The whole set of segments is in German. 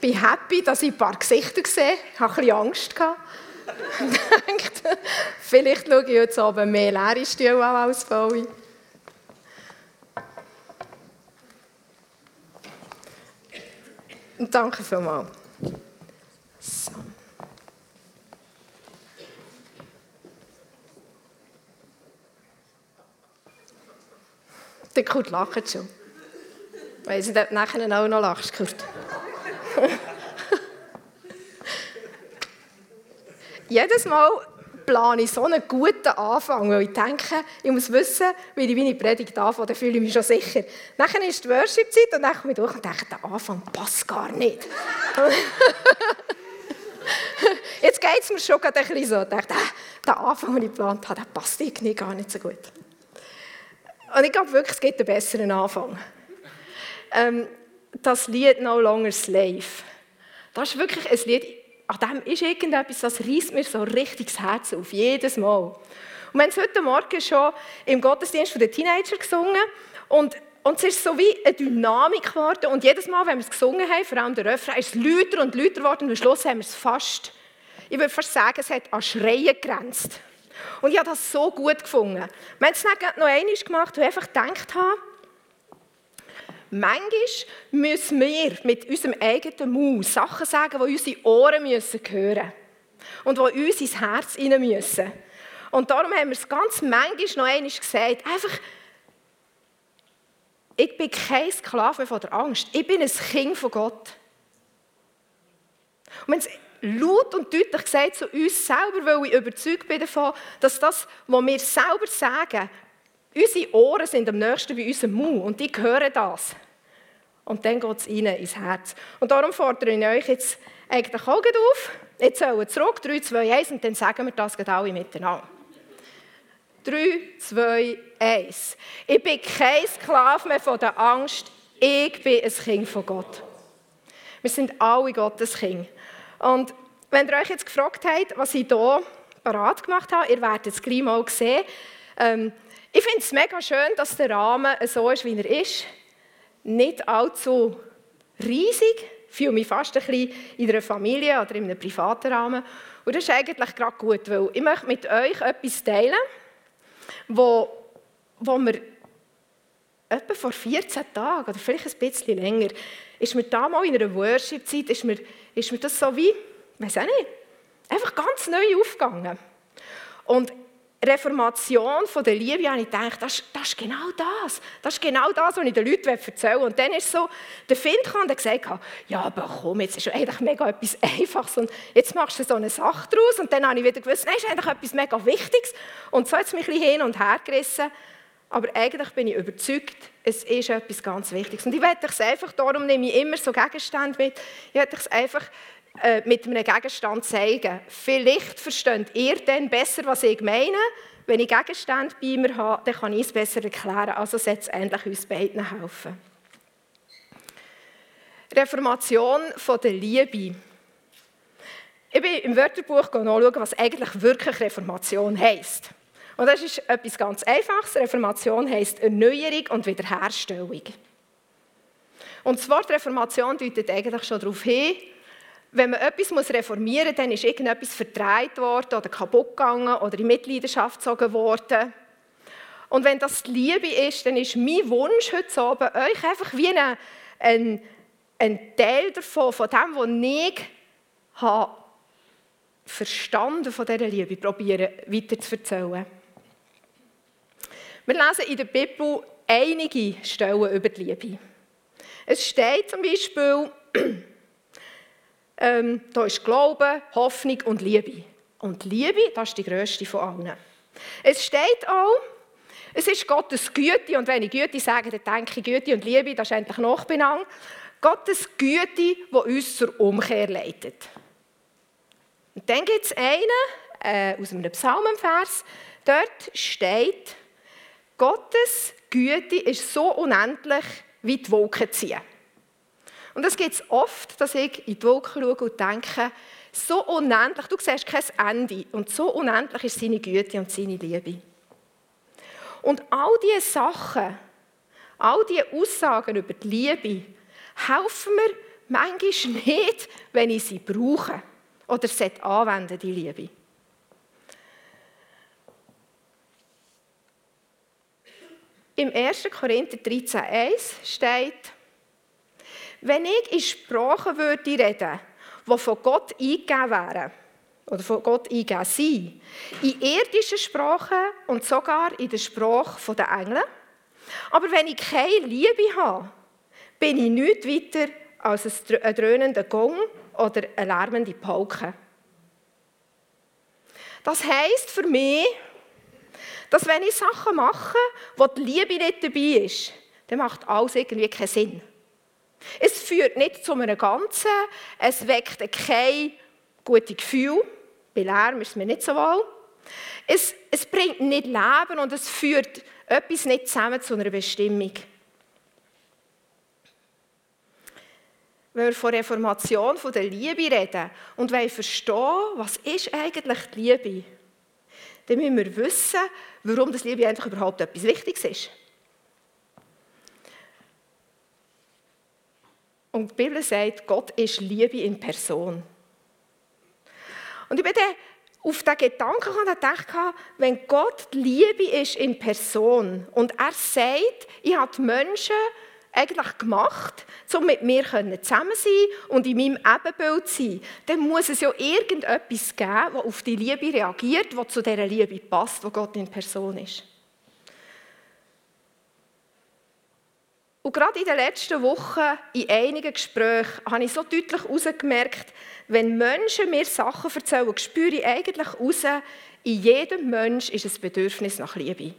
bin happy, dass ich ein paar Gesichter sehe. Ich hatte ein bisschen Angst. Dachte, vielleicht schaue ich jetzt oben mehr leere Stühle an als volle. Und danke vielmals. So. Der Kurt lacht schon. Weil sie dort nachher auch noch lachst, Kurt. Jedes Mal plane ich so einen guten Anfang, weil ich denke, ich muss wissen, wie ich meine Predigt anfange, dann fühle ich mich schon sicher. Dann ist die Worship-Zeit und dann komme ich durch und denke, der Anfang passt gar nicht. Jetzt geht es mir schon ein bisschen so. Ich denke, der Anfang, den ich geplant habe, der passt irgendwie gar nicht so gut. Und ich glaube wirklich, es gibt einen besseren Anfang. Ähm, das Lied No Longer Slave. Das ist wirklich ein Lied, an dem ist irgendetwas, das reißt mir so richtig das Herz auf, jedes Mal. Und wir haben es heute Morgen schon im Gottesdienst der Teenager gesungen und, und es ist so wie eine Dynamik geworden und jedes Mal, wenn wir es gesungen haben, vor allem der Refrain, ist es lauter und lauter geworden und am Schluss haben wir es fast, ich würde fast sagen, es hat an Schreien gegrenzt. Und ich habe das so gut gefunden. Wir haben es dann noch einmal gemacht, weil ich einfach gedacht habe, manchmal müssen wir mit unserem eigenen Mund Sachen sagen, die unsere Ohren müssen hören und die uns ins Herz rein müssen. Und darum haben wir es ganz manchmal noch einmal gesagt, einfach, ich bin kein Sklave von der Angst, ich bin ein Kind von Gott. Und wenn es laut und deutlich gesagt zu uns selber, weil ich überzeugt bin davon, dass das, was wir selber sagen, unsere Ohren sind am nächsten bei unserem Mund und die hören das. Und dann geht es ihnen ins Herz. Und darum fordere ich euch jetzt eigentlich auch auf. Jetzt sollen zurück, 3, 2, 1 und dann sagen wir das alle miteinander. 3, 2, 1. Ich bin kein Sklave mehr von der Angst, ich bin ein Kind von Gott. Wir sind alle Gottes Kinder. Und wenn ihr euch jetzt gefragt habt, was ich hier parat gemacht habe, ihr werdet es gleich mal sehen. Ähm, ich finde es mega schön, dass der Rahmen so ist, wie er ist. Nicht allzu riesig. Ich fühle mich fast ein bisschen in einer Familie oder in einem privaten Rahmen. Und das ist eigentlich gerade gut, weil ich möchte mit euch etwas teilen, wo, wo wir etwa vor 14 Tagen oder vielleicht ein bisschen länger, ist mir da mal in einer Worship-Zeit, ist mir, ist mir das so wie, weiß auch nicht, einfach ganz neu aufgegangen. Und Reformation von der Liebe habe ich gedacht, das, das, ist genau das. Das ist genau das, was ich den Leuten erzählen will. Und dann ist so, der Find kam und gesagt, ja, aber komm, jetzt ist eigentlich mega etwas Einfaches und jetzt machst du so eine Sache daraus. Und dann habe ich wieder gewusst, nein, ist eigentlich etwas mega Wichtiges. Und so hat es mich ein bisschen hin und her gerissen. Aber eigentlich bin ich überzeugt, es ist etwas ganz Wichtiges. Und ich werde es einfach, darum nehme ich immer so Gegenstände mit, ich werde es einfach äh, mit einem Gegenstand zeigen. Vielleicht versteht ihr dann besser, was ich meine. Wenn ich Gegenstände bei mir habe, dann kann ich es besser erklären. Also sollte es endlich uns beiden helfen. Reformation von der Liebe. Ich bin im Wörterbuch nachschauen, was eigentlich wirklich Reformation heisst. Und das ist etwas ganz Einfaches. Reformation heisst Erneuerung und Wiederherstellung. Und das Wort Reformation deutet eigentlich schon darauf hin, wenn man etwas reformieren muss, dann ist irgendetwas verdreht worden oder kaputt gegangen oder in Mitleidenschaft gezogen worden. Und wenn das die Liebe ist, dann ist mein Wunsch heute Abend, euch einfach wie ein, ein, ein Teil davon, von dem, was ich habe verstanden von dieser Liebe, probieren weiter zu erzählen. Wir lesen in der Bibel einige Stellen über die Liebe. Es steht zum Beispiel, ähm, da ist Glaube, Hoffnung und Liebe. Und Liebe, das ist die grösste von allen. Es steht auch, es ist Gottes Güte, und wenn ich Güte sage, dann denke ich Güte und Liebe, das ist eigentlich noch benannt. Gottes Güte, die uns zur Umkehr leitet. Und dann gibt es einen äh, aus einem Psalmenvers, dort steht, Gottes Güte ist so unendlich wie die Wolken ziehen. Und es gibt oft, dass ich in die Wolken schaue und denke, so unendlich, du siehst kein Ende, und so unendlich ist seine Güte und seine Liebe. Und all diese Sachen, all diese Aussagen über die Liebe, helfen mir, manchmal nicht, wenn ich sie brauche oder sie anwenden, die Liebe. Im 1. Korinther 13,1 steht, wenn ich in Sprachen würde reden, die von Gott eingegeben wären, oder von Gott eingegeben sind, in irdischen Sprachen und sogar in der Sprache der Engel, aber wenn ich keine Liebe habe, bin ich nichts weiter als ein dröhnender Gong oder eine lärmende Pauke. Das heisst für mich, dass wenn ich Sachen mache, wo die Liebe nicht dabei ist, dann macht alles irgendwie keinen Sinn. Es führt nicht zu einem Ganzen, es weckt kein gutes Gefühl, bei Lärm ist es mir nicht so wohl. Es, es bringt nicht Leben und es führt etwas nicht zusammen zu einer Bestimmung. Wenn wir von Reformation, von der Liebe reden und wollen verstehen, was ist eigentlich die Liebe, dann müssen wir wissen, warum das Liebe eigentlich überhaupt etwas Wichtiges ist. Und die Bibel sagt, Gott ist Liebe in Person. Und ich bin dann auf den Gedanken gedacht, wenn Gott Liebe ist in Person und er sagt, ich habe die Menschen eigentlich gemacht, um mit mir zusammen zu sein und in meinem Ebenbild zu sein, dann muss es ja irgendetwas geben, das auf die Liebe reagiert, das zu dieser Liebe passt, wo Gott in Person ist. Und gerade in den letzten Wochen, in einigen Gesprächen, habe ich so deutlich herausgemerkt, wenn Menschen mir Sachen erzählen, spüre ich eigentlich heraus, in jedem Mensch ist ein Bedürfnis nach Liebe.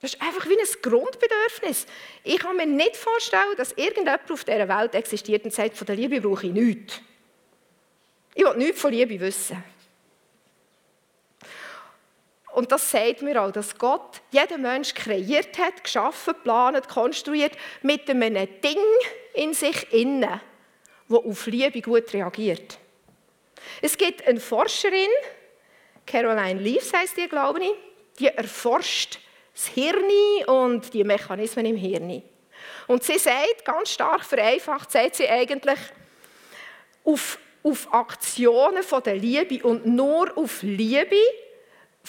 Das ist einfach wie ein Grundbedürfnis. Ich kann mir nicht vorstellen, dass irgendjemand auf dieser Welt existiert und sagt, von der Liebe brauche ich nichts. Ich will nichts von Liebe wissen. Und das sagt mir auch, dass Gott jeden Mensch kreiert hat, geschaffen, geplant, konstruiert, mit einem Ding in sich innen, wo auf Liebe gut reagiert. Es gibt eine Forscherin, Caroline Leaves heißt die, glaube ich, die erforscht das Hirn und die Mechanismen im Hirn. Und sie sagt, ganz stark vereinfacht, sagt sie eigentlich, auf, auf Aktionen von der Liebe und nur auf Liebe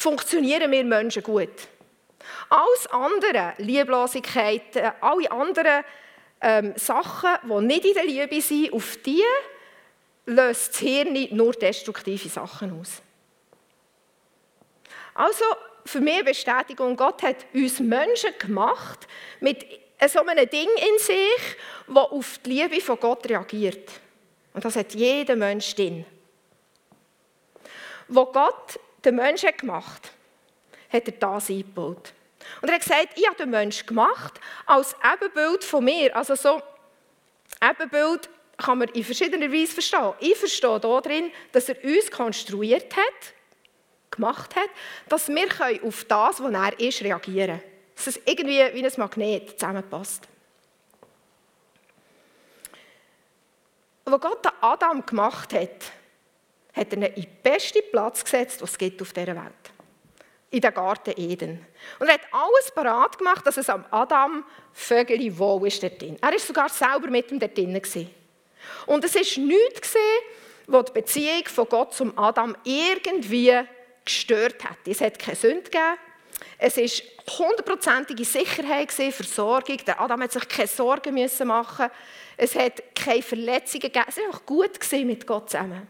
funktionieren wir Menschen gut. Alles andere, Lieblosigkeit, alle anderen ähm, Sachen, die nicht in der Liebe sind, auf die löst das Hirn nur destruktive Sachen aus. Also für mich Bestätigung, Gott hat uns Menschen gemacht mit so einem Ding in sich, das auf die Liebe von Gott reagiert. Und das hat jeder Mensch drin. Wo Gott den Menschen gemacht hat er das eingebaut. Und er hat gesagt, ich habe den Menschen gemacht als Ebenbild von mir. Also so Ebenbild kann man in verschiedener Weise verstehen. Ich verstehe darin, dass er uns konstruiert hat, gemacht hat, dass wir auf das, was er ist, reagieren können. Dass es irgendwie wie ein Magnet zusammenpasst. Was Gott Adam gemacht hat, hat er ihn in den besten Platz gesetzt, was es gibt auf dieser Welt. In den Garten Eden. Und er hat alles parat gemacht, dass es am Adam vögeli wohl ist dort drin. Er war sogar selber mit ihm dort drin. Und es war nichts, gesehen, die Beziehung von Gott zum Adam irgendwie gestört hat. Es hat keine Sünde gegeben. Es war hundertprozentige Sicherheit, Versorgung. Der Adam hat sich keine Sorgen machen. Es hat keine Verletzungen gegeben. Es war einfach gut mit Gott zusammen.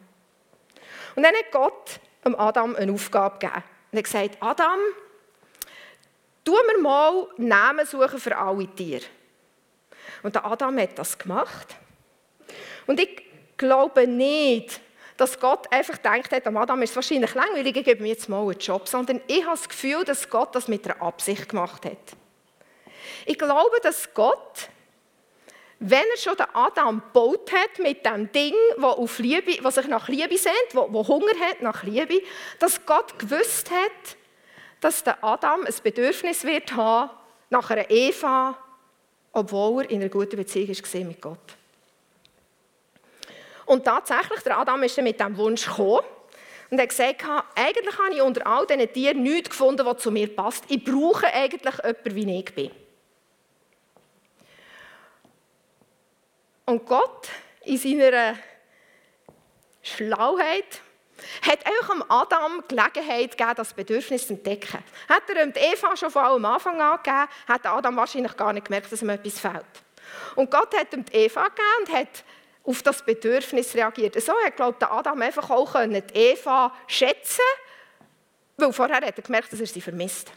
Und dann hat Gott Adam eine Aufgabe gegeben. Er hat gesagt, Adam, tu mir mal Namen suchen für alle Tiere. Und Adam hat das gemacht. Und ich glaube nicht, dass Gott einfach gedacht hat, am Adam ist wahrscheinlich langweilig, ich gebe mir jetzt mal einen Job, sondern ich habe das Gefühl, dass Gott das mit einer Absicht gemacht hat. Ich glaube, dass Gott, wenn er schon den Adam gebaut hat mit dem Ding, das, auf Liebe, was sich nach Liebe sehnt, wo, wo Hunger hat nach Liebe, dass Gott gewusst hat, dass der Adam ein Bedürfnis wird haben nach einer Eva, obwohl er in einer guten Beziehung war mit Gott. Und tatsächlich, der Adam ist dann mit diesem Wunsch gekommen und hat gesagt, eigentlich habe ich unter all diesen Tieren nichts gefunden, was zu mir passt. Ich brauche eigentlich jemanden, wie ich bin. Und Gott in seiner Schlauheit hat auch am Adam Gelegenheit gegeben, das Bedürfnis zu entdecken. Hat er ihm die Eva schon von allem Anfang an gegeben, hat Adam wahrscheinlich gar nicht gemerkt, dass ihm etwas fehlt. Und Gott hat ihm die Eva gegeben und hat auf das Bedürfnis reagiert. So hat, glaube Adam einfach auch die Eva schätzen weil vorher hat er gemerkt, dass er sie vermisst.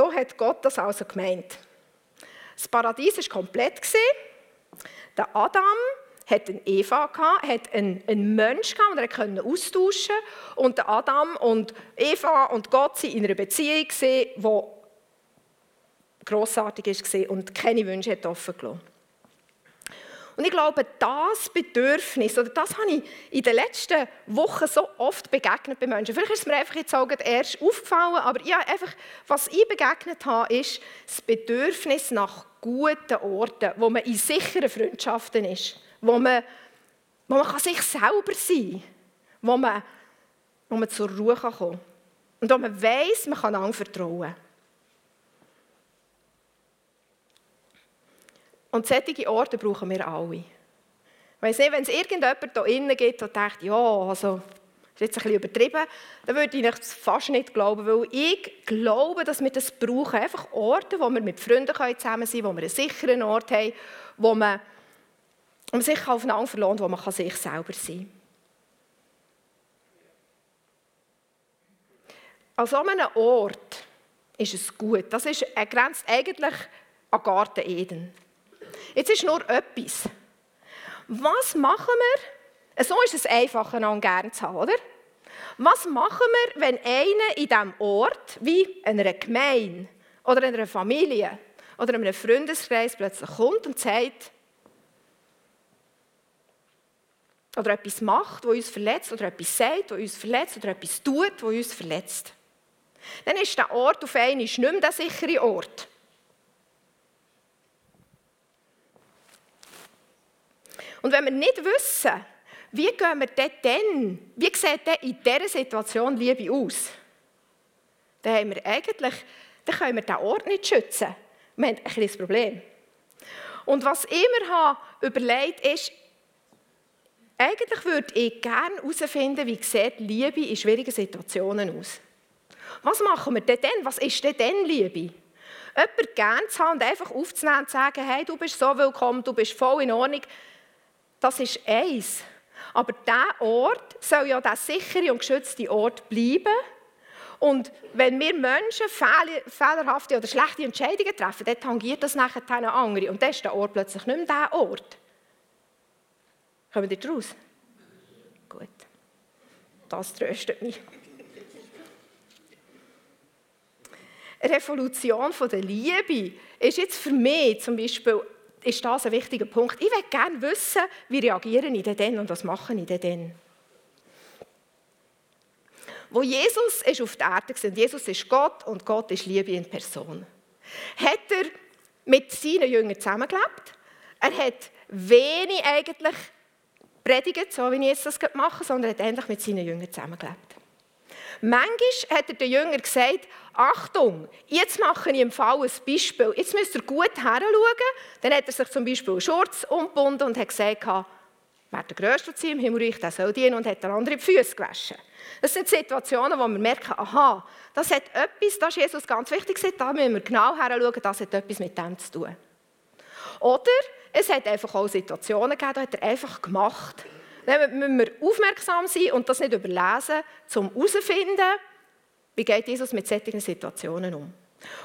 So hat Gott das also gemeint. Das Paradies war komplett. Der Adam hatte eine Eva, hat einen, einen Mensch, den er konnte austauschen Und der Adam und Eva und Gott waren in einer Beziehung, die grossartig war und keine Wünsche offen gelassen. Und ich glaube, das Bedürfnis, oder das habe ich in den letzten Wochen so oft begegnet bei Menschen. Vielleicht ist es mir einfach jetzt auch erst aufgefallen, aber ja, einfach, was ich begegnet habe, ist das Bedürfnis nach guten Orten, wo man in sicheren Freundschaften ist, wo man, wo man kann sich selber sein kann, wo man, wo man zur Ruhe kommen kann und wo man weiß, man kann anderen vertrauen. Und solche Orte brauchen wir alle. Ich weiss nicht, wenn es irgendjemand hier innen gibt, der denkt, ja, also, das ist jetzt ein bisschen übertrieben, dann würde ich das fast nicht glauben, weil ich glaube, dass wir das brauchen. Einfach Orte, wo wir mit Freunden zusammen sein können, wo wir einen sicheren Ort haben, wo man, wo man sich aufeinander verlohnt, wo man sich selber sein kann. An so einem Ort ist es gut. Das ist, grenzt eigentlich an Garten Eden. Jetzt ist nur etwas. Was machen wir? So ist es einfach, einander gerne zu haben, oder? Was machen wir, wenn einer in diesem Ort, wie einer Gemeinde oder einer Familie oder einem Freundeskreis plötzlich kommt und sagt, oder etwas macht, das uns verletzt, oder etwas sagt, das uns verletzt, oder etwas tut, das uns verletzt. Dann ist der Ort auf einmal nicht mehr der sichere Ort. Und wenn wir nicht wissen, wie gehen wir denn wie sieht denn in dieser Situation Liebe aus, dann, haben wir eigentlich, dann können wir diesen Ort nicht schützen. Wir haben ein kleines Problem. Und was ich mir habe überlegt ist, eigentlich würde ich gerne herausfinden, wie sieht Liebe in schwierigen Situationen aus. Was machen wir denn dann? Was ist denn dann Liebe? Jemanden gerne zu haben und einfach aufzunehmen und zu sagen, hey, du bist so willkommen, du bist voll in Ordnung, das ist eins. Aber dieser Ort soll ja der sichere und geschützte Ort bleiben. Und wenn wir Menschen fehlerhafte oder schlechte Entscheidungen treffen, dann tangiert das nachher eine andere. Und dann ist der Ort plötzlich nicht mehr dieser Ort. Kommen ihr raus? Gut. Das tröstet mich. Revolution von der Liebe ist jetzt für mich zum Beispiel ist das ein wichtiger Punkt. Ich möchte gerne wissen, wie reagiere ich denn dann und was mache ich denn dann. Wo Jesus ist auf der Erde war, Jesus ist Gott und Gott ist Liebe in Person, hat er mit seinen Jüngern zusammengelebt. Er hat wenig eigentlich predigt, so wie jetzt das mache, sondern er hat endlich mit seinen Jüngern zusammengelebt. Manchmal hat er den Jüngern gesagt, Achtung, jetzt mache ich im Fall ein Beispiel. Jetzt müsst ihr gut heranschauen. Dann hat er sich zum Beispiel einen Schurz umgebunden und hat gesagt, wer der Größte im Himmelreich, der soll dienen und hat der andere die Füße gewaschen. Das sind Situationen, wo wir merken, aha, das hat etwas, das ist Jesus ganz wichtig, da müssen wir genau heranschauen, das hat etwas mit dem zu tun. Oder es hat einfach auch Situationen gegeben, da hat er einfach gemacht. Dann müssen wir aufmerksam sein und das nicht überlesen, um herauszufinden, wie geht Jesus mit solchen Situationen um.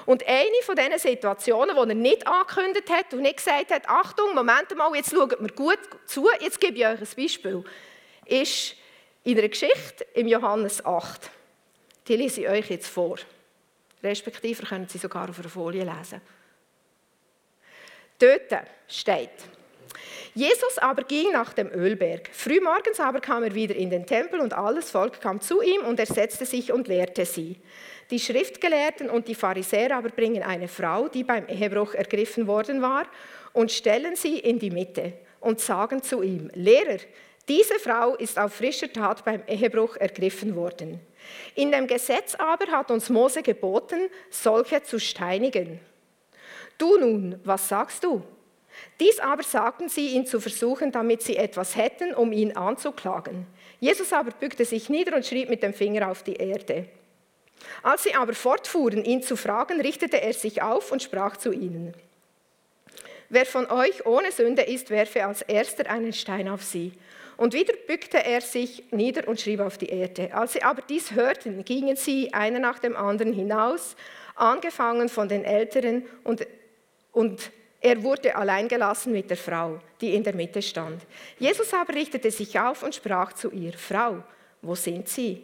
Und eine von diesen Situationen, die er nicht angekündigt hat und nicht gesagt hat, Achtung, Moment mal, jetzt schaut mir gut zu, jetzt gebe ich euch ein Beispiel, ist in einer Geschichte im Johannes 8. Die lese ich euch jetzt vor. Respektive können Sie sogar auf einer Folie lesen. Dort steht, Jesus aber ging nach dem Ölberg. Frühmorgens aber kam er wieder in den Tempel und alles Volk kam zu ihm und er setzte sich und lehrte sie. Die Schriftgelehrten und die Pharisäer aber bringen eine Frau, die beim Ehebruch ergriffen worden war, und stellen sie in die Mitte und sagen zu ihm, Lehrer, diese Frau ist auf frischer Tat beim Ehebruch ergriffen worden. In dem Gesetz aber hat uns Mose geboten, solche zu steinigen. Du nun, was sagst du? Dies aber sagten sie, ihn zu versuchen, damit sie etwas hätten, um ihn anzuklagen. Jesus aber bückte sich nieder und schrieb mit dem Finger auf die Erde. Als sie aber fortfuhren, ihn zu fragen, richtete er sich auf und sprach zu ihnen. Wer von euch ohne Sünde ist, werfe als erster einen Stein auf sie. Und wieder bückte er sich nieder und schrieb auf die Erde. Als sie aber dies hörten, gingen sie einer nach dem anderen hinaus, angefangen von den Älteren, und, und er wurde allein gelassen mit der Frau, die in der Mitte stand. Jesus aber richtete sich auf und sprach zu ihr, Frau, wo sind sie?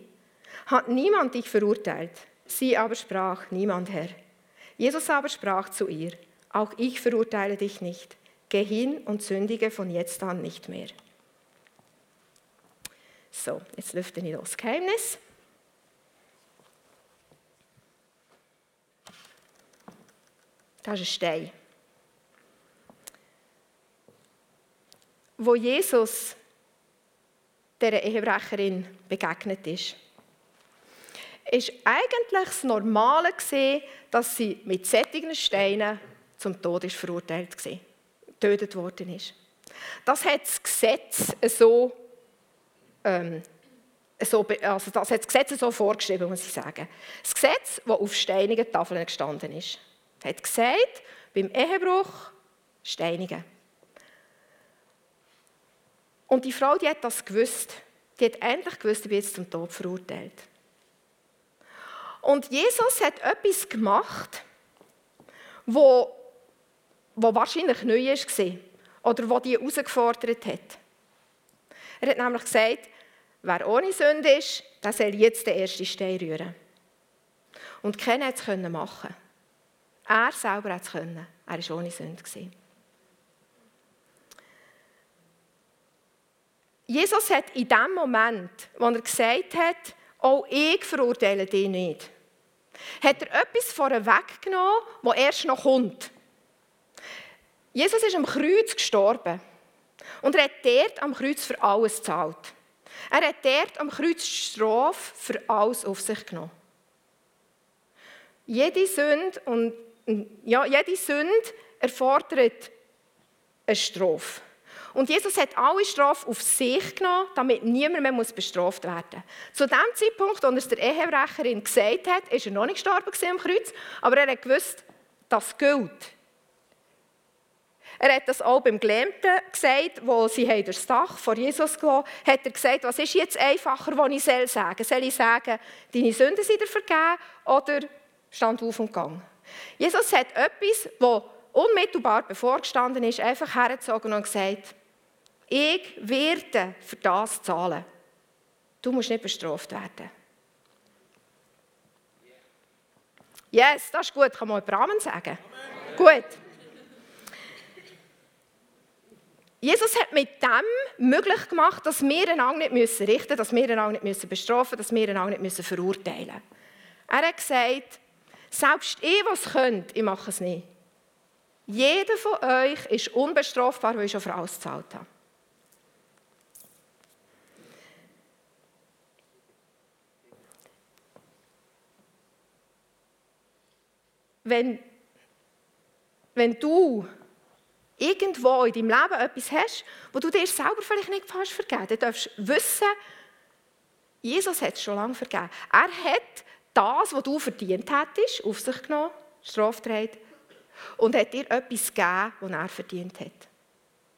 Hat niemand dich verurteilt? Sie aber sprach, niemand, Herr. Jesus aber sprach zu ihr, auch ich verurteile dich nicht. Geh hin und sündige von jetzt an nicht mehr. So, jetzt lüfte ich das Geheimnis. Das ist ein Stein. Wo Jesus der Ehebrecherin begegnet ist, ist eigentlich das Normale gesehen, dass sie mit sättigen Steinen zum Tod ist verurteilt war, getötet worden ist. Das hat das Gesetz so ähm, so, also das hat das Gesetz so vorgeschrieben, muss ich sagen. Das Gesetz, das auf steinigen Tafeln gestanden ist, hat gesagt, beim Ehebruch steinigen. Und die Frau, die hat das gewusst. Die hat endlich gewusst, ich jetzt zum Tod verurteilt. Und Jesus hat etwas gemacht, wo, wo wahrscheinlich neu war oder wo die herausgefordert hat. Er hat nämlich gesagt, wer ohne Sünde ist, der soll jetzt den ersten Stein rühren. Und keiner konnte es machen. Er selber hat es. Er war ohne Sünde. Jesus hat in dem Moment, wo er gesagt hat, auch ich verurteile dich nicht, hat er etwas vorweggenommen, das erst noch kommt. Jesus ist am Kreuz gestorben. Und er hat dort am Kreuz für alles gezahlt. Er hat dort am Kreuz Strafe für alles auf sich genommen. Jede Sünde, und, ja, jede Sünde erfordert eine Strafe. Und Jesus hat alle Strafe auf sich genommen, damit niemand mehr bestraft werden muss. Zu dem Zeitpunkt, als es der Ehebrecherin gesagt hat, ist er noch nicht gestorben am Kreuz, aber er hat gewusst, das gilt. Er hat das auch beim Gelähmten gesagt, wo sie durchs Dach vor Jesus gelassen hat er gesagt, was ist jetzt einfacher, was ich soll sagen soll. ich sagen, deine Sünden sind dir vergeben oder stand auf und gang? Jesus hat etwas, das unmittelbar bevorgestanden ist, einfach hergezogen und gesagt, ich werde für das zahlen. Du musst nicht bestraft werden. Yes, das ist gut. Kann man Amen sagen? Amen. Gut. Jesus hat mit dem möglich gemacht, dass wir einander nicht richten müssen, dass wir einander nicht bestrafen müssen, dass wir einander nicht müssen verurteilen müssen. Er hat gesagt, selbst ich, was könnt, ich mache es nicht. Jeder von euch ist unbestrafbar, weil ich schon für alles gezahlt habe. Wenn, wenn du irgendwo in deinem Leben etwas hast, wo du dir selber vielleicht nicht hast vergeben, dann darfst du wissen, Jesus hat es schon lange vergeben. Er hat das, was du verdient hättest, auf sich genommen, Straftreid, und hat dir etwas gegeben, was er verdient hat.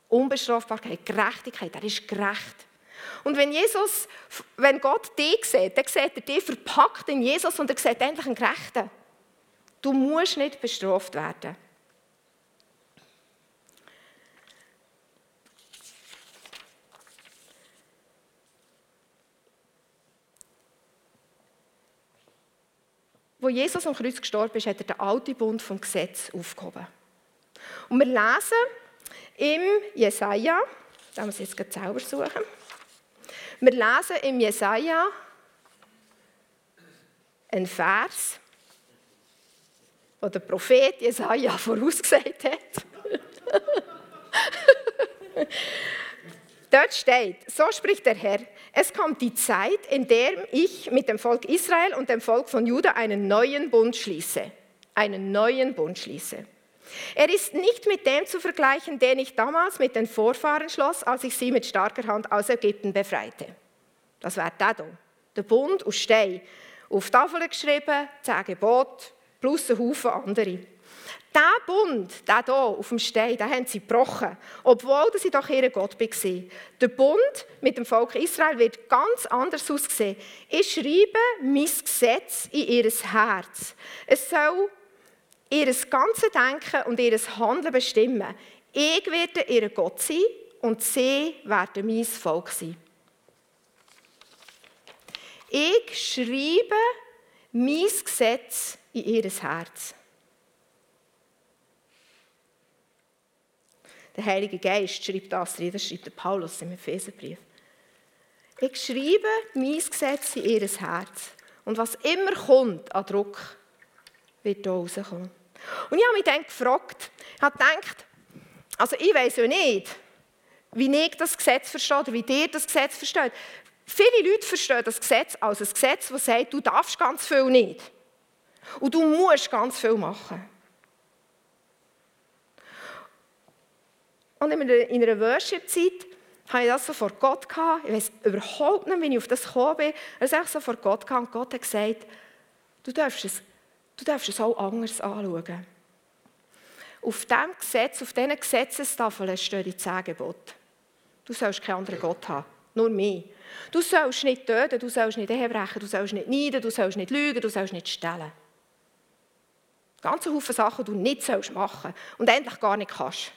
Unbestrafbarkeit, Gerechtigkeit, er ist gerecht. Und wenn Jesus, wenn Gott dich sieht, dann sieht er dich verpackt in Jesus und er sieht endlich einen Gerechten. Du musst nicht bestraft werden. Wo Jesus am Kreuz gestorben ist, hat er den alten Bund vom Gesetz aufgehoben. Und wir lesen im Jesaja, da muss ich jetzt selber suchen. Wir lesen im Jesaja einen Vers, wo der Prophet Jesaja vorausgesagt hat. Dort steht, so spricht der Herr, es kommt die Zeit, in der ich mit dem Volk Israel und dem Volk von Juda einen neuen Bund schließe. Einen neuen Bund schließe. Er ist nicht mit dem zu vergleichen, den ich damals mit den Vorfahren schloss, als ich sie mit starker Hand aus Ägypten befreite. Das wäre der hier. Der Bund aus Stein. Auf Tafeln geschrieben, zehn Gebote, plus ein Haufen andere. Der Bund, der hier auf dem Stein, den haben sie gebrochen, obwohl sie doch ihr Gott war. Der Bund mit dem Volk Israel wird ganz anders aussehen. Ich schreibe mein Gesetz in ihr Herz. Es soll ihr ganzes Denken und ihr Handeln bestimmen. Ich werde ihr Gott sein und sie werden mein Volk sein. Ich schreibe mein Gesetz in ihr Herz. Der Heilige Geist schreibt das drin, das schreibt der Paulus im Epheserbrief. Ich schreibe mein Gesetz in ihr Herz. Und was immer kommt an Druck, wird hier rauskommen. Und ich habe mich dann gefragt, ich habe gedacht, also ich weiß ja nicht, wie ich das Gesetz verstehe oder wie ihr das Gesetz versteht. Viele Leute verstehen das Gesetz als ein Gesetz, das sagt, du darfst ganz viel nicht. Und du musst ganz viel machen. Und in einer Worship-Zeit hatte ich das so vor Gott gehabt. Ich weiß überhaupt nicht, wie ich auf das gekommen bin. Er ist so vor Gott gehabt und Gott hat gesagt, du darfst es, du darfst es auch anders anschauen. Auf diesem Gesetz, auf diesen Gesetzestafeln stehen die zehn. Du sollst keinen anderen Gott haben, nur mich. Du sollst nicht töten, du sollst nicht Ehebrechen, du sollst nicht neiden, du sollst nicht lügen, du sollst nicht stellen. Ganz Haufen Sachen, die du nicht machen sollst und endlich gar nicht kannst.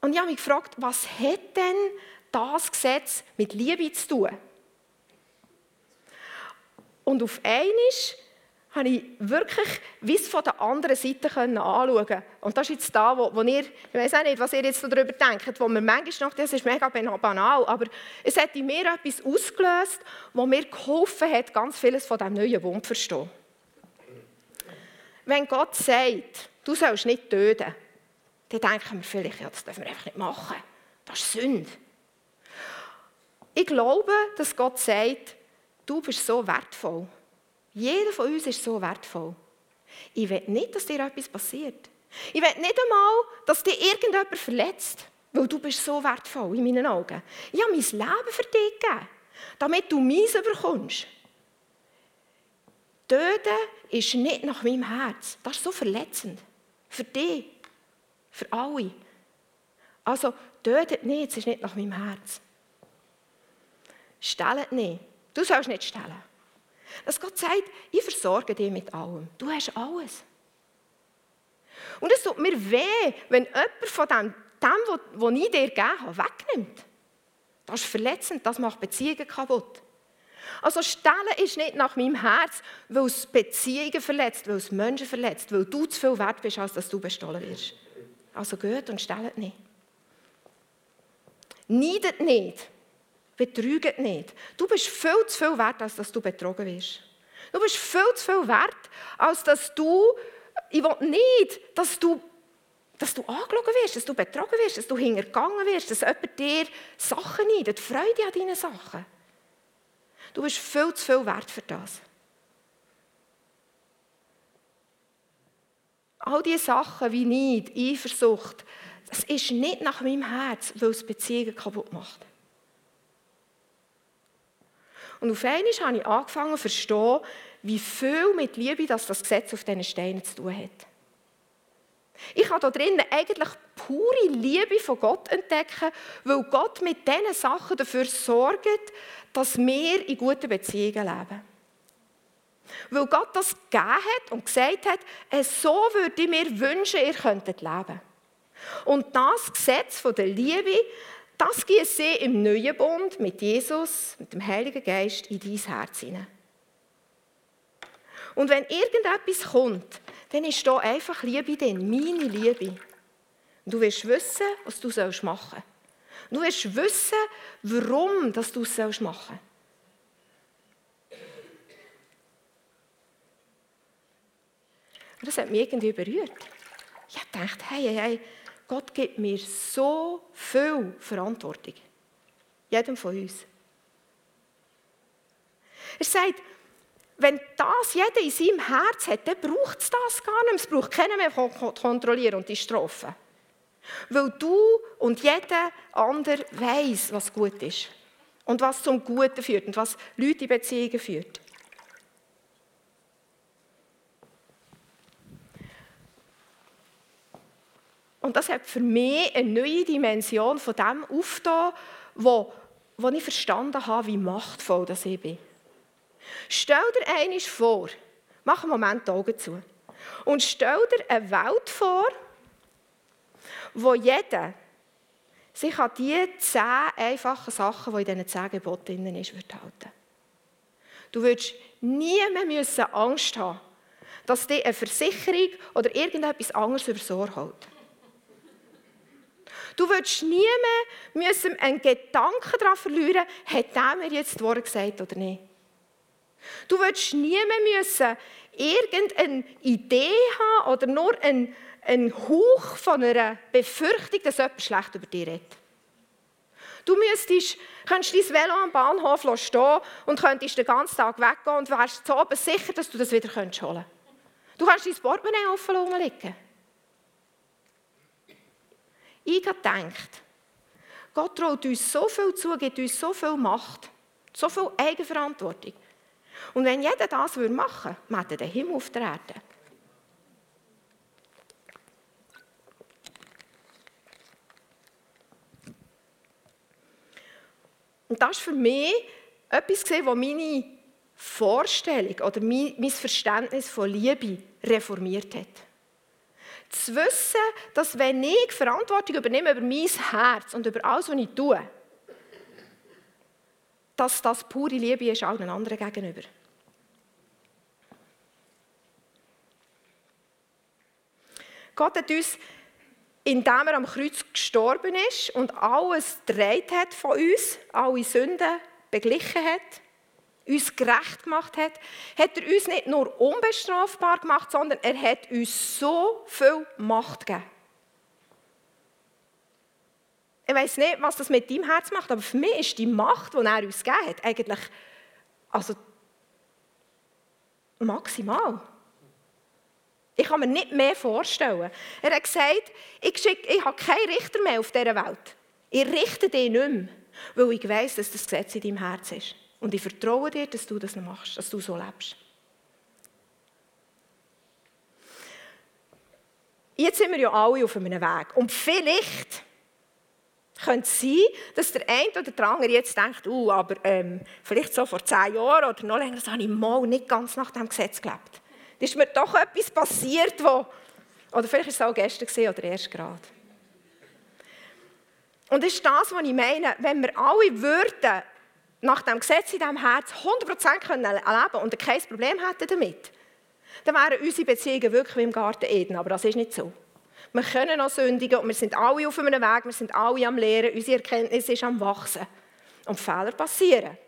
Und ich habe mich gefragt, was hat denn das Gesetz mit Liebe zu tun? Und auf einmal habe ich wirklich wie von der anderen Seite anschauen Und das ist jetzt da, wo, wo ihr, ich weiß auch nicht, was ihr jetzt darüber denkt, wo man manchmal noch, das ist mega banal, aber es hat in mir etwas ausgelöst, wo mir geholfen hat, ganz vieles von diesem neuen Bund zu verstehen. Wenn Gott sagt, du sollst nicht töten, dann denken wir vielleicht, ja, das dürfen wir einfach nicht machen. Das ist Sünde. Ich glaube, dass Gott sagt, du bist so wertvoll. Jeder von uns ist so wertvoll. Ich will nicht, dass dir etwas passiert. Ich will nicht einmal, dass dir irgendjemand verletzt, weil du bist so wertvoll in meinen Augen. Ich habe mein Leben für dich gegeben, damit du meins bekommst. Töten ist nicht nach meinem Herz. Das ist so verletzend. Für dich. Für alle. Also, tötet nicht, es ist nicht nach meinem Herz. Stellt nicht. Du sollst nicht stellen. Dass Gott sagt, ich versorge dich mit allem. Du hast alles. Und es tut mir weh, wenn jemand von dem, dem was ich dir gegeben habe, wegnimmt. Das ist verletzend, das macht Beziehungen kaputt. Also stellen ist nicht nach meinem Herz, weil es Beziehungen verletzt, weil es Menschen verletzt, weil du zu viel wert bist, als dass du bestohlen wirst. Also geht und stellt nicht. Neidet nicht. Betrüget nicht. Du bist viel zu viel wert, als dass du betrogen wirst. Du bist viel zu viel wert, als dass du, ich will nicht, dass du, dass du angelogen wirst, dass du betrogen wirst, dass du hintergangen wirst, dass jemand dir Sachen neidet, Freude an deinen Sachen. Du bist viel zu viel wert für das. All diese Sachen wie Neid, Eifersucht, das ist nicht nach meinem Herz, weil es Beziehungen kaputt macht. Und auf einmal habe ich angefangen zu verstehen, wie viel mit Liebe das, das Gesetz auf diesen Steinen zu tun hat. Ich habe da drinnen eigentlich pure Liebe von Gott entdecken, weil Gott mit diesen Sachen dafür sorgt, dass wir in guten Beziehungen leben. Weil Gott das gegeben hat und gesagt hat, so würde ich mir wünschen, ihr könntet leben. Und das Gesetz der Liebe, das gieße ich im neuen Bund mit Jesus, mit dem Heiligen Geist in dein Herz hinein. Und wenn irgendetwas kommt, dann ist da einfach Liebe drin, meine Liebe. Und du wirst wissen, was du machen sollst. Du wirst wissen, warum du es machen sollst. Und das hat mich irgendwie berührt. Ich gedacht, hey, hey, hey, Gott gibt mir so viel Verantwortung. Jedem von uns. Er sagt, wenn das jeder in seinem Herz hat, dann braucht es das gar nicht. Es braucht keiner mehr kontrollieren und die Strafen. Weil du und jeder andere weiß, was gut ist. Und was zum Guten führt und was Leute in Beziehungen führt. Und das hat für mich eine neue Dimension von dem aufgetan, wo, wo ich verstanden habe, wie machtvoll das ich bin. Stell dir einmal vor, mach einen Moment die Augen zu, und stell dir eine Welt vor, wo jeder sich an die zehn einfachen Sachen, die in diesen zehn Geboten drin ist, wird halten. Du würdest nie mehr Angst haben, dass dir eine Versicherung oder irgendetwas anderes über so hält. Du würdest nie mehr müssen einen Gedanken daran verlieren, hat der mir jetzt das Wort gesagt oder nicht. Du würdest nie mehr müssen irgendeine Idee haben oder nur einen, einen Hauch von einer Befürchtung, dass jemand schlecht über dich redet. Du müsstest, könntest dein Velo am Bahnhof stehen und könntest den ganzen Tag weggehen und wärst so sicher, dass du das wieder holen könntest. Du kannst dein Portemonnaie offen liegen ich habe gedacht, Gott traut uns so viel zu, gibt uns so viel Macht, so viel Eigenverantwortung. Und wenn jeder das machen würde, hätte der Himmel auf der Erde. Und das war für mich etwas, das meine Vorstellung oder mein Verständnis von Liebe reformiert hat. Zu wissen, dass wenn ich Verantwortung übernehme über mein Herz und über alles, was ich tue, dass das pure Liebe ist allen anderen gegenüber. Gott hat uns, indem er am Kreuz gestorben ist und alles gedreht hat von uns, alle Sünden beglichen hat, uns gerecht gemacht hat, hat er uns nicht nur unbestrafbar gemacht, sondern er hat uns so viel Macht gegeben. Ich weiß nicht, was das mit deinem Herz macht, aber für mich ist die Macht, die er uns gegeben hat, eigentlich also maximal. Ich kann mir nicht mehr vorstellen. Er hat gesagt, ich, schicke, ich habe keinen Richter mehr auf dieser Welt. Ich richte dich nicht mehr, weil ich weiß, dass das Gesetz in deinem Herz ist. Und ich vertraue dir, dass du das machst, dass du so lebst. Jetzt sind wir ja alle auf einem Weg. Und vielleicht könnte es sein, dass der eine oder der andere jetzt denkt, uh, aber ähm, vielleicht so vor zehn Jahren oder noch länger, habe ich mal nicht ganz nach dem Gesetz gelebt. Da ist mir doch etwas passiert, wo, oder vielleicht war es auch gestern oder erst gerade. Und das ist das, was ich meine, wenn wir alle würden nach dem Gesetz in diesem Herz 100% können leben und kein Problem hätten damit, dann wären unsere Beziehungen wirklich wie im Garten Eden. Aber das ist nicht so. Wir können noch sündigen und wir sind alle auf einem Weg, wir sind alle am Lehren, unsere Erkenntnis ist am Wachsen. Und Fehler passieren,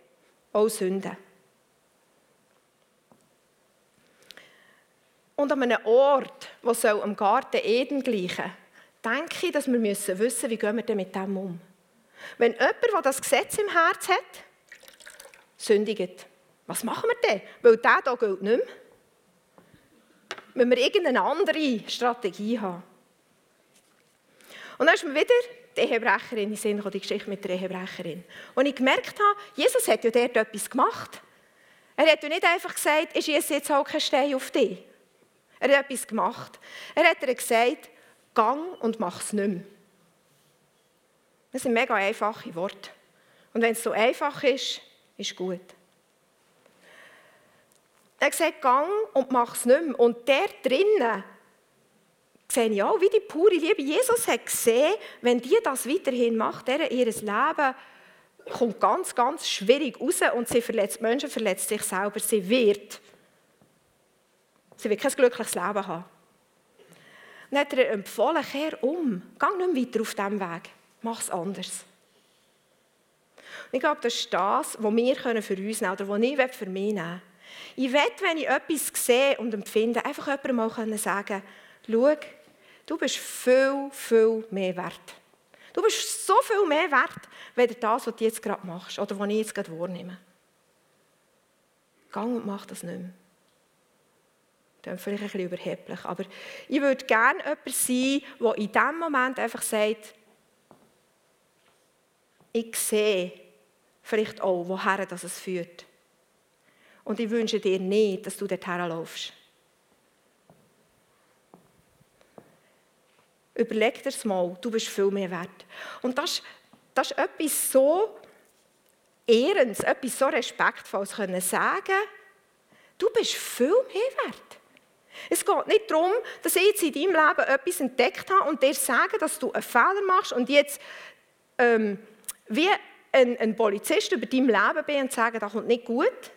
auch Sünden. Und an einem Ort, der soll am Garten Eden gleichen denke ich, dass wir wissen müssen, wie gehen wir denn mit dem um. Wenn jemand, der das Gesetz im Herz hat, sündigt. Was machen wir denn? Weil der hier gilt nicht mehr. Müssen wir irgendeine andere Strategie haben. Und dann ist mir wieder die Ehebrecherin in Sinn die Geschichte mit der Ehebrecherin. Und ich gemerkt habe, Jesus hat ja dort etwas gemacht. Er hat ja nicht einfach gesagt, ich schieße jetzt auch keinen Stein auf dich. Er hat etwas gemacht. Er hat ihr gesagt, gang und mach es nicht mehr. Das sind mega einfache Worte. Und wenn es so einfach ist, ist gut. Er gesagt, gang und mach es nicht mehr. Und der drinnen sehe ich auch, wie die pure Liebe. Jesus hat gesehen, wenn die das weiterhin macht, ihr Leben kommt ganz, ganz schwierig raus und sie verletzt Menschen, verletzt sich selber. Sie wird, sie wird kein glückliches Leben haben. dann hat er empfohlen, kehr um. Geh nicht mehr weiter auf diesem Weg. Mach es anders. Ich glaube, das ist das, was wir für uns nehmen können, oder was ich für mich nehmen will. Ich will, wenn ich etwas sehe und empfinde, einfach jemandem mal sagen schau, du bist viel, viel mehr wert. Du bist so viel mehr wert, als das, was du jetzt gerade machst oder was ich jetzt gerade wahrnehme. Gang und mach das nicht mehr. Das ist vielleicht ein bisschen überheblich, aber ich würde gerne jemand sein, der in diesem Moment einfach sagt, ich sehe vielleicht auch, woher das es führt. Und ich wünsche dir nicht, dass du dorthin laufst. Überleg dir es mal, du bist viel mehr wert. Und das, das ist etwas so Ehrens, etwas so Respektvolles können sagen, du bist viel mehr wert. Es geht nicht darum, dass ich jetzt in deinem Leben etwas entdeckt habe und dir sage, dass du einen Fehler machst und jetzt ähm, wie ein, ein Polizist über dein Leben bin und sage, das kommt nicht gut.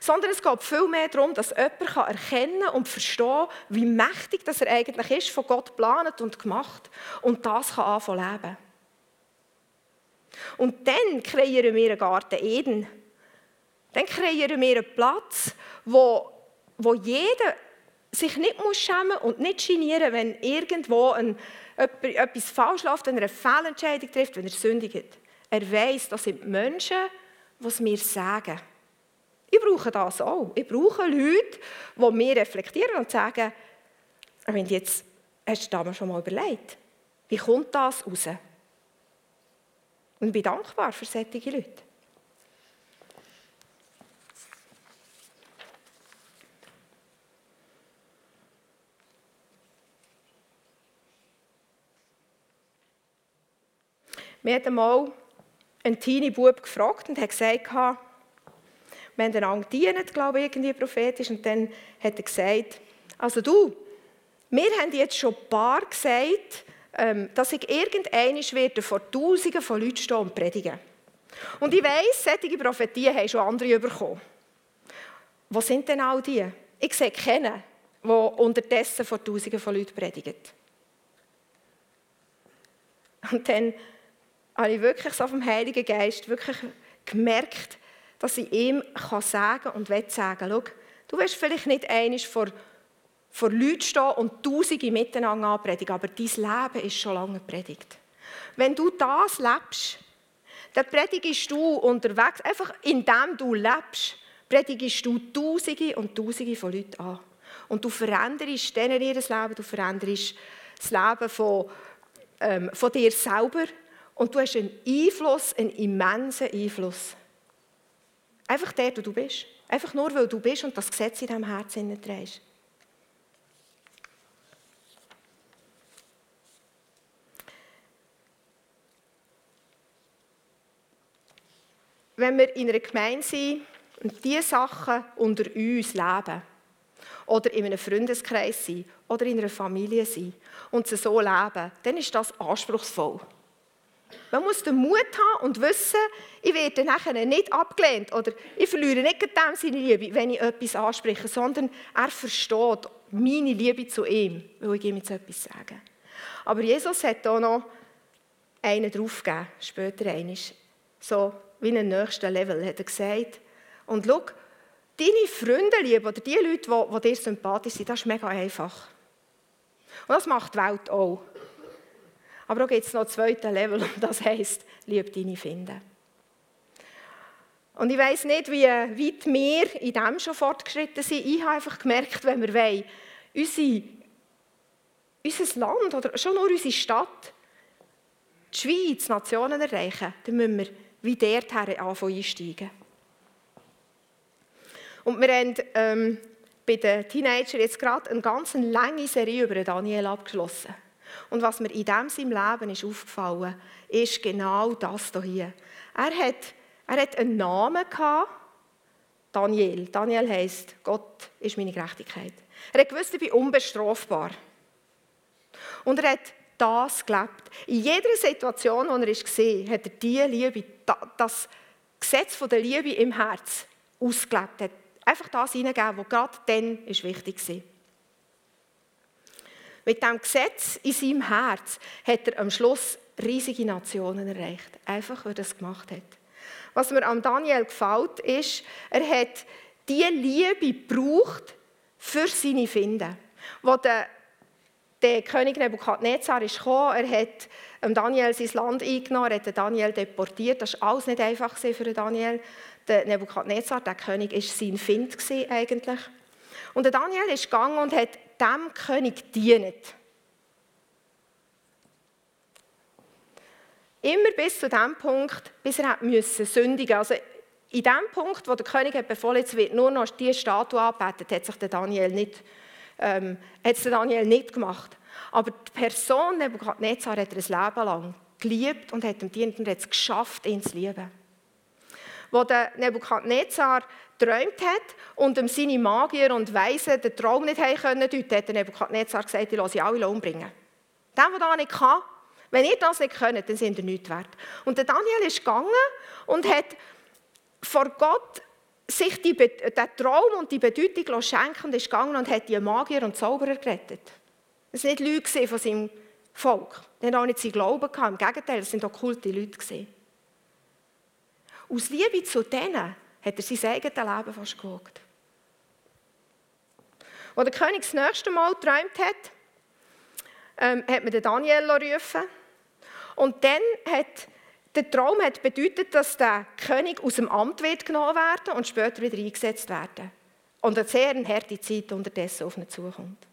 Sondern es geht viel mehr darum, dass jemand erkennen und verstehen kann, wie mächtig das er eigentlich ist, von Gott geplant und gemacht. Und das kann anfangen leben. Und dann kreieren wir einen Garten Eden. Dann kreieren wir einen Platz, wo, wo jeder sich nicht muss schämen und nicht genieren, wenn irgendwo ein, etwas falsch läuft, wenn er eine Fehlentscheidung trifft, wenn er sündigt. Er weiß, das sind Menschen, die es mir sagen. Ich brauche das auch. Ich brauche Leute, die mir reflektieren und sagen, wenn jetzt, hast du damals schon mal überlegt, wie kommt das raus? Und ich bin dankbar für solche Leute. Wir hatten mal einen Teenie-Bub gefragt und hat gesagt, wir haben einander gedient, glaube ich, irgendwie prophetisch. Und dann hat er gesagt, also du, wir haben jetzt schon ein paar gesagt, ähm, dass ich irgendeinmal werde vor Tausenden von Leuten stehen und predigen. Und ich weiss, solche Prophetien haben schon andere bekommen. Wo sind denn all die? Ich sehe keinen, der unterdessen vor Tausenden von Leuten predigt. Und dann habe ich wirklich so vom Heiligen Geist wirklich gemerkt, dass ich ihm kann sagen und will sagen, schau, du wirst vielleicht nicht einmal vor, vor Leuten stehen und Tausende miteinander anpredigen, aber dein Leben ist schon lange predigt. Wenn du das lebst, dann predigst du unterwegs, einfach indem du lebst, predigst du Tausende und Tausende von Leuten an. Und du veränderst denen ihr Leben, du veränderst das Leben von, ähm, von dir selber, und du hast einen Einfluss, einen immensen Einfluss. Einfach der, wo du bist. Einfach nur, weil du bist und das Gesetz in deinem Herzen trägst. Wenn wir in einer Gemeinde sind und diese Sachen unter uns leben, oder in einem Freundeskreis sind, oder in einer Familie sind und sie so leben, dann ist das anspruchsvoll. Man muss den Mut haben und wissen, ich werde nachher nicht abgelehnt oder ich verliere nicht dem seine Liebe, wenn ich etwas anspreche, sondern er versteht meine Liebe zu ihm, weil ich ihm jetzt etwas sage. Aber Jesus hat auch noch einen draufgegeben, später einmal, so wie einen nächsten Level, hat er gesagt. Und schau, deine Freunde lieben oder die Leute, die, die dir sympathisch sind, das ist mega einfach. Und das macht die Welt auch. Aber auch gibt es noch ein zweites Level und das heisst, lieb deine Finde. Und ich weiß nicht, wie weit wir in dem schon fortgeschritten sind. Ich habe einfach gemerkt, wenn wir wollen, unsere, unser Land oder schon nur unsere Stadt, die Schweiz, Nationen erreichen, dann müssen wir wie dorthin anfangen einsteigen. Und wir haben ähm, bei den Teenagern jetzt gerade eine ganz lange Serie über Daniel abgeschlossen. Und was mir in diesem seinem Leben ist aufgefallen ist genau das hier. Er hat, er hat einen Namen gehabt, Daniel. Daniel heisst, Gott ist meine Gerechtigkeit. Er hat gewusst, ich bin unbestrafbar. Und er hat das gelebt. In jeder Situation, in der er war, hat er die Liebe, das Gesetz der Liebe im Herz ausgelebt. Er hat einfach das hineingegeben, was gerade dann wichtig war. Mit dem Gesetz in seinem Herz hat er am Schluss riesige Nationen erreicht. Einfach, weil er das gemacht hat. Was mir an Daniel gefällt, ist, er hat die Liebe gebraucht für seine Finden. Wo der, der König Nebukadnezar ist gekommen, er hat Daniel sein Land eingenommen, er hat Daniel deportiert. Das war alles nicht einfach für Daniel. Der Nebukadnezar, der König, war sein Find eigentlich. Und der Daniel ist gegangen und hat dem König gedient. Immer bis zu dem Punkt, bis er müssen sündigen Also in dem Punkt, wo der König hat befohlen jetzt wird nur noch die Statue angebetet, hat sich der Daniel nicht, ähm, hat der Daniel nicht gemacht. Aber die Person Nebuchadnezzar hat er ein Leben lang geliebt und hat ihm dient und hat es geschafft, ihn zu lieben. Wo der Nebukadnezar geträumt hat und ihm seine Magier und Weisen den Traum nicht haben können deuten, hat der Nebukadnezar gesagt, ich lasse sie alle umbringen. Der, der das nicht kann, wenn ihr das nicht könnt, dann sind ihr nichts wert. Und der Daniel ist gegangen und hat vor Gott sich den Traum und die Bedeutung schenken und ist gegangen und hat die Magier und Zauberer gerettet. Das waren nicht Leute von seinem Volk. Die haben auch nicht sein Glauben gehabt. Im Gegenteil, das sind okkulte Leute. Aus Liebe zu denen hat er sein eigenes Leben fast gewagt. Als der König das nächste Mal geträumt hat, ähm, hat man den Daniel rufen. Und dann hat der Traum hat bedeutet, dass der König aus dem Amt wird genommen werden und später wieder eingesetzt werden. Und eine sehr harte Zeit unterdessen auf ihn zukommt.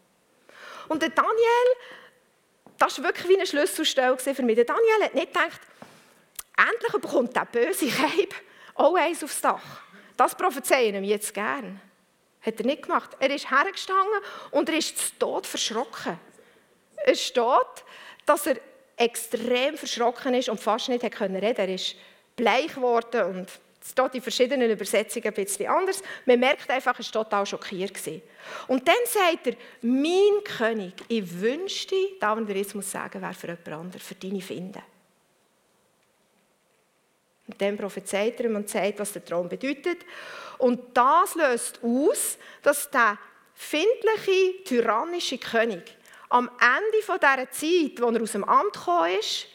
Und der Daniel, das war wirklich wie eine Schlüsselstelle für mich. Der Daniel hat nicht gedacht, endlich bekommt der böse Keib auch eins aufs Dach. Das prophezeien wir jetzt gern. Hat er nicht gemacht. Er ist hergestanden und er ist zu Tod verschrocken. Es steht, dass er extrem verschrocken ist und fast nicht reden konnte. Er ist bleich geworden und es steht in verschiedenen Übersetzungen ein bisschen anders. Man merkt einfach, er war total schockiert. Und dann sagt er, mein König, ich wünschte, da er jetzt muss sagen, wäre für jemand anderen, für deine Finden. Und dann prophezeit er ihm und sagt, was der Traum bedeutet. Und das löst aus, dass der findliche, tyrannische König am Ende dieser Zeit, wo er aus dem Amt gekommen ist,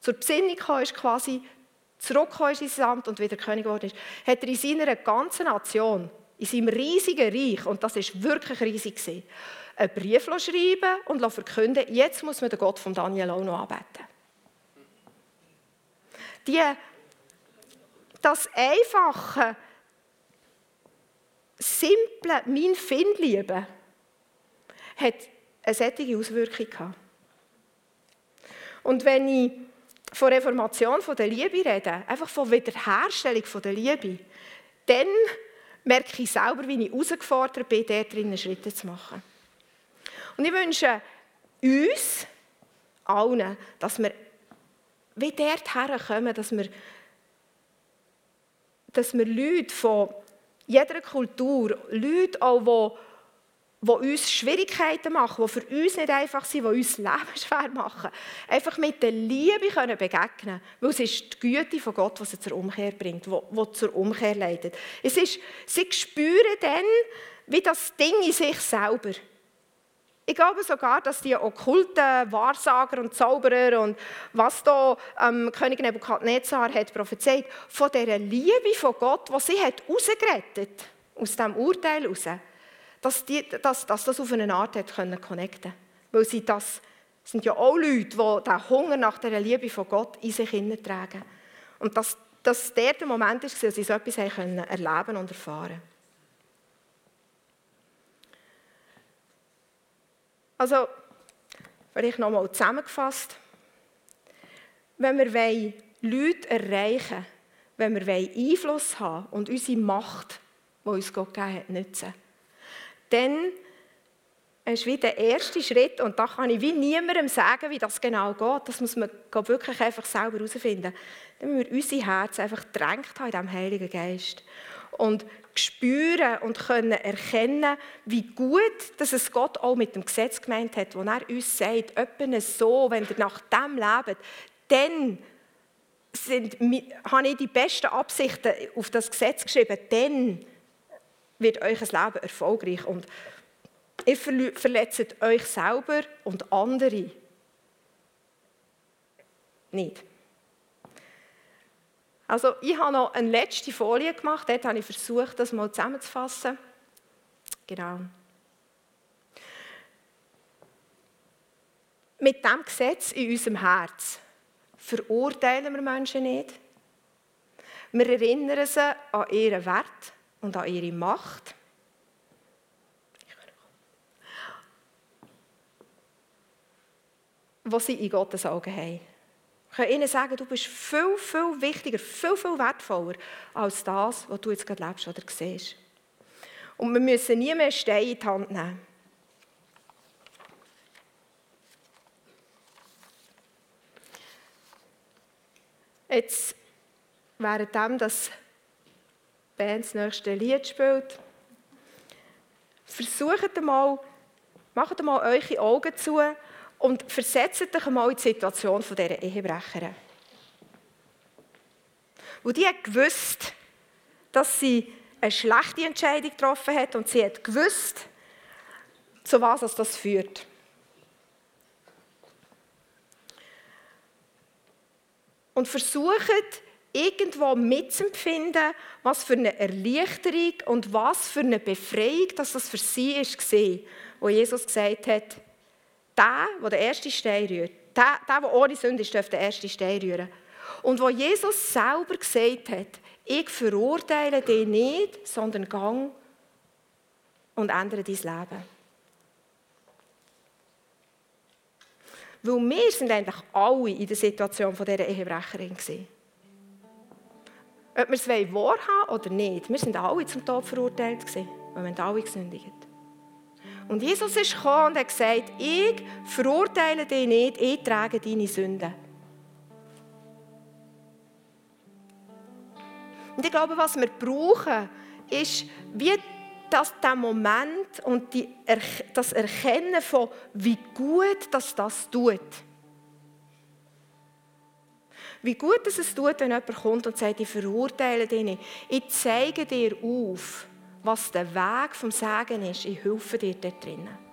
zur Besinnung gekommen ist, quasi zurückgekommen ist in Amt und wieder König geworden ist, hat er in seiner ganzen Nation, in seinem riesigen Reich, und das ist wirklich riesig gewesen, einen Brief schreiben und verkünden, jetzt muss man den Gott von Daniel auch noch anbeten. Die das einfache, simple, mein Findliebe, hat eine solche Auswirkung gehabt. Und wenn ich von Reformation von der Liebe rede, einfach von Wiederherstellung von der Liebe, dann merke ich selber, wie ich herausgefordert bin, dort drinnen Schritte zu machen. Und ich wünsche uns allen, dass wir wie dort herkommen, dass wir dass wir Leute von jeder Kultur, Leute auch, die, die uns Schwierigkeiten machen, die für uns nicht einfach sind, die uns Leben schwer machen, einfach mit der Liebe können begegnen Weil es ist die Güte von Gott, die sie zur Umkehr bringt, die, zur Umkehr leitet. Es ist, sie spüren dann, wie das Ding in sich selber ich glaube sogar, dass die okkulten Wahrsager und Zauberer und was da ähm, König Nebukadnezar hat prophezeit, von dieser Liebe von Gott, die sie hat rausgerettet aus diesem Urteil raus, dass, die, dass, dass das auf eine Art hat können connecten Weil sie das sind ja auch Leute, die den Hunger nach dieser Liebe von Gott in sich tragen. Und dass, dass der der Moment ist, dass sie so etwas erleben und erfahren können. Also, vielleicht nochmal zusammengefasst. Wenn wir Leute erreichen wollen, wenn wir Einfluss haben und unsere Macht, die uns Gott gegeben hat, nutzen, dann ist wie der erste Schritt, und da kann ich wie niemandem sagen, wie das genau geht, das muss man wirklich einfach selber herausfinden. Dann müssen wir unser Herz einfach drängt haben in diesem Heiligen Geist. Und spüren und können erkennen, wie gut dass es Gott auch mit dem Gesetz gemeint hat, wo er uns sagt, etwa so, wenn ihr nach dem lebt, dann sind, habe ich die besten Absichten auf das Gesetz geschrieben, dann wird euer Leben erfolgreich. Und Ihr verletzt euch selber und andere nicht. Also ich habe noch eine letzte Folie gemacht, dort habe ich versucht, das mal zusammenzufassen. Genau. Mit dem Gesetz in unserem Herz verurteilen wir Menschen nicht. Wir erinnern sie an ihren Wert und an ihre Macht. was sie in Gottes Augen haben. Kann ihnen sagen, du bist viel, viel wichtiger, viel, viel wertvoller als das, was du jetzt gerade lebst oder siehst. Und wir müssen nie mehr Steine in die Hand nehmen. Jetzt, währenddem das Band das nächste Lied spielt, versucht mal, macht mal eure Augen zu und versetzt euch mal in die Situation von dieser Ehebrecherin. Wo die hat gewusst, dass sie eine schlechte Entscheidung getroffen hat und sie hat gewusst, zu was das führt. Und versucht, irgendwo mitzuempfinden, was für eine Erleichterung und was für eine Befreiung dass das für sie war, wo Jesus gesagt hat, der, der den ersten Stein rührt, der, der, der ohne Sünde ist, darf den ersten Stein rühren. Und wo Jesus selber gesagt hat, ich verurteile dich nicht, sondern gang und ändere dein Leben. Weil wir sind eigentlich alle in der Situation von dieser Ehebrecherin waren. Ob wir es wahrhaben oder nicht, wir sind alle zum Tod verurteilt, wir haben alle gesündigt. Und Jesus ist gekommen und hat gesagt, ich verurteile dich nicht, ich trage deine Sünden. Und ich glaube, was wir brauchen, ist wie das, der Moment und die, das Erkennen von, wie gut dass das tut. Wie gut dass es tut, wenn jemand kommt und sagt, ich verurteile dich nicht. Ich zeige dir auf, was der Weg vom Segen ist. Ich helfe dir dort drinnen.